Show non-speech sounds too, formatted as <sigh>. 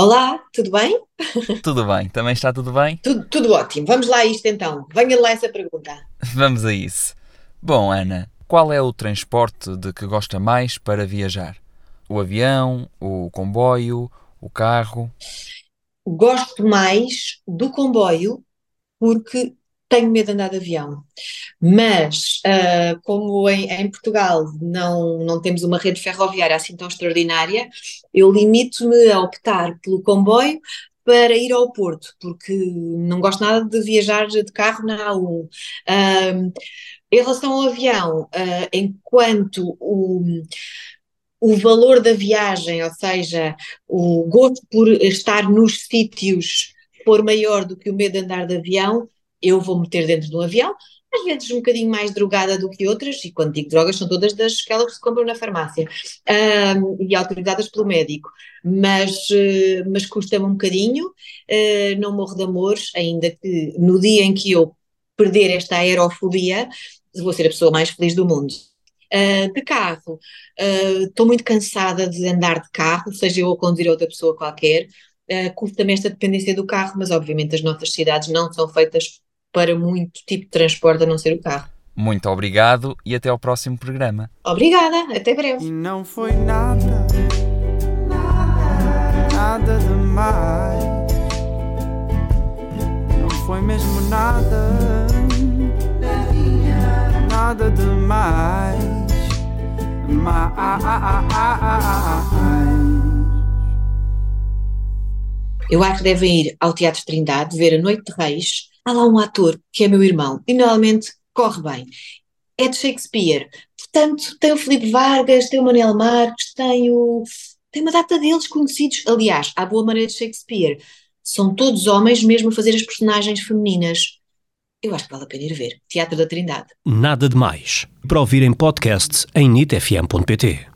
Olá, tudo bem? tudo bem? Também está tudo bem? Tudo, tudo ótimo. Vamos lá a isto então. Venha lá essa pergunta. <laughs> Vamos a isso. Bom, Ana, qual é o transporte de que gosta mais para viajar? O avião, o comboio, o carro? Gosto mais do comboio porque tenho medo de andar de avião. Mas, ah, como em, em Portugal não, não temos uma rede ferroviária assim tão extraordinária, eu limito-me a optar pelo comboio para ir ao Porto, porque não gosto nada de viajar de carro na A1. Ah, em relação ao avião, ah, enquanto o, o valor da viagem, ou seja, o gosto por estar nos sítios for maior do que o medo de andar de avião, eu vou meter dentro do avião, às vezes um bocadinho mais drogada do que outras, e quando digo drogas são todas das que se compram na farmácia, ahm, e autorizadas pelo médico, mas, eh, mas custa-me um bocadinho, eh, não morro de amores, ainda que no dia em que eu perder esta aerofobia, vou ser a pessoa mais feliz do mundo. Uh, de carro, uh, estou muito cansada de andar de carro, seja eu a conduzir outra pessoa qualquer. Uh, Custa-me esta dependência do carro, mas obviamente as nossas cidades não são feitas para muito tipo de transporte a não ser o carro. Muito obrigado e até ao próximo programa. Obrigada, até breve. E não foi nada, nada demais. Não foi mesmo nada, nada demais. Mais. Eu acho que devem ir ao Teatro Trindade ver a Noite de Reis. Há lá um ator que é meu irmão e normalmente corre bem. É de Shakespeare. Portanto, tem o Filipe Vargas, tem o Manuel Marques, tem o. Tem uma data deles conhecidos. Aliás, à boa maneira de Shakespeare. São todos homens, mesmo a fazer as personagens femininas. Eu acho que vale a pena ir ver. Teatro da Trindade. Nada de Mais. Para ouvir em podcast em nitfm.pt.